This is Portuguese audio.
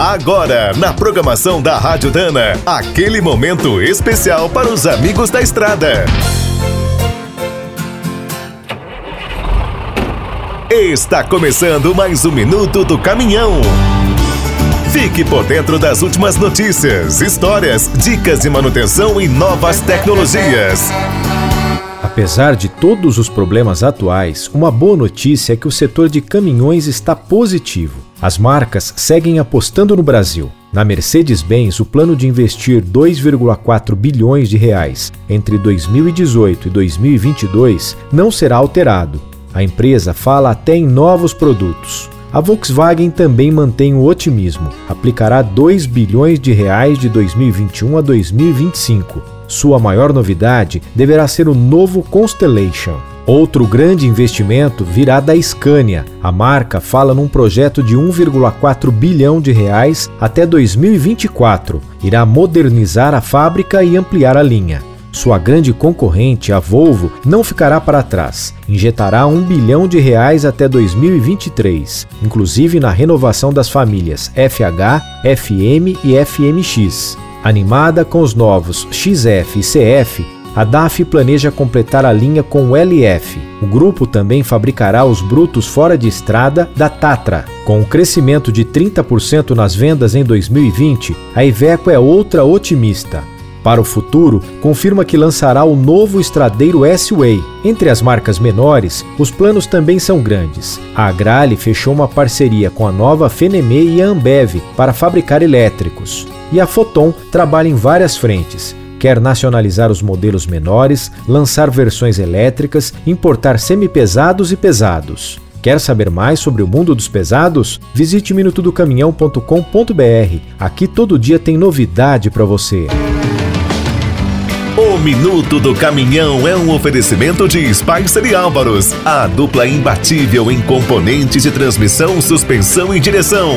Agora, na programação da Rádio Dana, aquele momento especial para os amigos da estrada. Está começando mais um minuto do caminhão. Fique por dentro das últimas notícias, histórias, dicas de manutenção e novas tecnologias. Apesar de todos os problemas atuais, uma boa notícia é que o setor de caminhões está positivo. As marcas seguem apostando no Brasil. Na Mercedes-Benz, o plano de investir 2,4 bilhões de reais entre 2018 e 2022 não será alterado. A empresa fala até em novos produtos. A Volkswagen também mantém o otimismo. Aplicará 2 bilhões de reais de 2021 a 2025. Sua maior novidade deverá ser o novo Constellation. Outro grande investimento virá da Scania. A marca fala num projeto de 1,4 bilhão de reais até 2024. Irá modernizar a fábrica e ampliar a linha. Sua grande concorrente, a Volvo, não ficará para trás. Injetará um bilhão de reais até 2023, inclusive na renovação das famílias FH, FM e FMX. Animada com os novos XF e CF, a DAF planeja completar a linha com o LF. O grupo também fabricará os brutos fora de estrada da Tatra. Com o crescimento de 30% nas vendas em 2020, a Iveco é outra otimista. Para o futuro, confirma que lançará o novo estradeiro S-Way. Entre as marcas menores, os planos também são grandes. A Agrale fechou uma parceria com a nova Fenemê e a Ambev para fabricar elétricos. E a Foton trabalha em várias frentes, quer nacionalizar os modelos menores, lançar versões elétricas, importar semipesados e pesados. Quer saber mais sobre o mundo dos pesados? Visite minutodocaminhão.com.br. Aqui todo dia tem novidade para você. O Minuto do Caminhão é um oferecimento de Spicer e Álvaros, a dupla imbatível em componentes de transmissão, suspensão e direção.